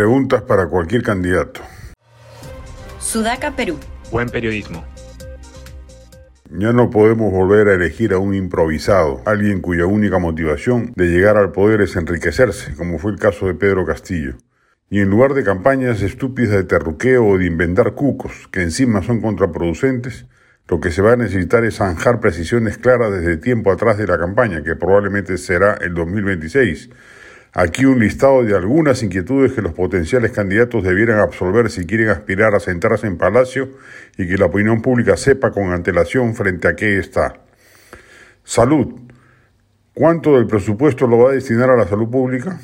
Preguntas para cualquier candidato. Sudaca, Perú. Buen periodismo. Ya no podemos volver a elegir a un improvisado, alguien cuya única motivación de llegar al poder es enriquecerse, como fue el caso de Pedro Castillo. Y en lugar de campañas estúpidas de terruqueo o de inventar cucos, que encima son contraproducentes, lo que se va a necesitar es zanjar precisiones claras desde tiempo atrás de la campaña, que probablemente será el 2026. Aquí un listado de algunas inquietudes que los potenciales candidatos debieran absolver si quieren aspirar a sentarse en Palacio y que la opinión pública sepa con antelación frente a qué está. Salud. ¿Cuánto del presupuesto lo va a destinar a la salud pública?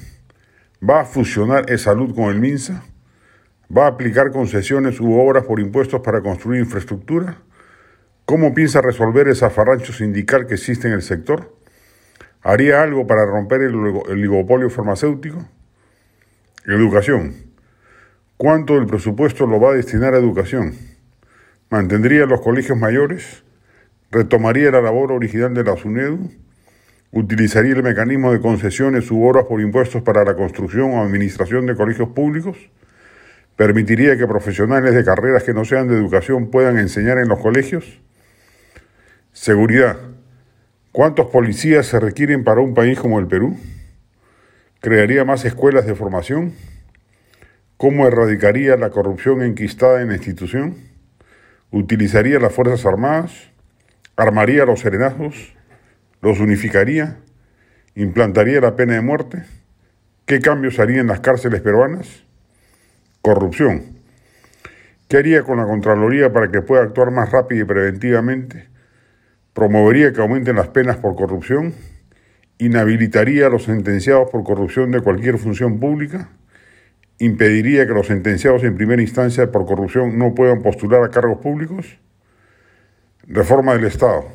¿Va a fusionar e-salud con el MINSA? ¿Va a aplicar concesiones u obras por impuestos para construir infraestructura? ¿Cómo piensa resolver ese afarrancho sindical que existe en el sector? ¿Haría algo para romper el oligopolio farmacéutico? Educación. ¿Cuánto del presupuesto lo va a destinar a educación? ¿Mantendría los colegios mayores? ¿Retomaría la labor original de la SUNEDU? ¿Utilizaría el mecanismo de concesiones u obras por impuestos para la construcción o administración de colegios públicos? ¿Permitiría que profesionales de carreras que no sean de educación puedan enseñar en los colegios? Seguridad. ¿Cuántos policías se requieren para un país como el Perú? ¿Crearía más escuelas de formación? ¿Cómo erradicaría la corrupción enquistada en la institución? ¿Utilizaría las Fuerzas Armadas? ¿Armaría los serenazgos? ¿Los unificaría? ¿Implantaría la pena de muerte? ¿Qué cambios haría en las cárceles peruanas? Corrupción. ¿Qué haría con la Contraloría para que pueda actuar más rápido y preventivamente? ¿Promovería que aumenten las penas por corrupción? ¿Inhabilitaría a los sentenciados por corrupción de cualquier función pública? ¿Impediría que los sentenciados en primera instancia por corrupción no puedan postular a cargos públicos? Reforma del Estado.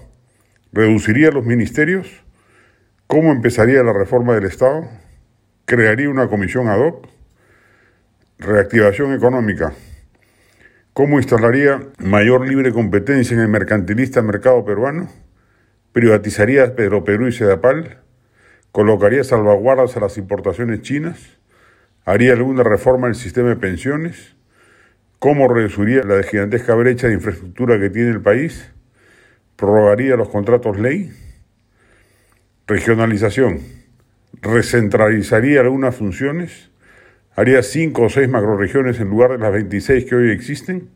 ¿Reduciría los ministerios? ¿Cómo empezaría la reforma del Estado? ¿Crearía una comisión ad hoc? Reactivación económica. ¿Cómo instalaría mayor libre competencia en el mercantilista mercado peruano? ¿Privatizaría Pedro Perú y Sedapal? ¿Colocaría salvaguardas a las importaciones chinas? ¿Haría alguna reforma del sistema de pensiones? ¿Cómo reduciría la gigantesca brecha de infraestructura que tiene el país? prorrogaría los contratos ley, regionalización, recentralizaría algunas funciones, haría cinco o seis macroregiones en lugar de las 26 que hoy existen,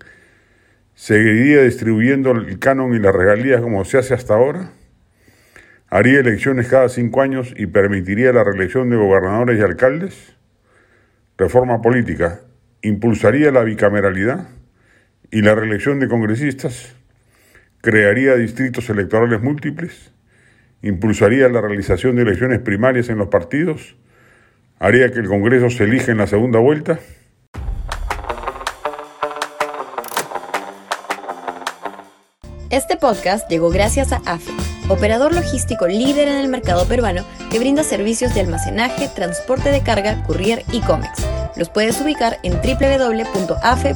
seguiría distribuyendo el canon y las regalías como se hace hasta ahora, haría elecciones cada cinco años y permitiría la reelección de gobernadores y alcaldes, reforma política, impulsaría la bicameralidad y la reelección de congresistas, crearía distritos electorales múltiples, impulsaría la realización de elecciones primarias en los partidos, haría que el Congreso se elija en la segunda vuelta. Este podcast llegó gracias a AFE, operador logístico líder en el mercado peruano que brinda servicios de almacenaje, transporte de carga, courier y cómics. Los puedes ubicar en www.afe.pe.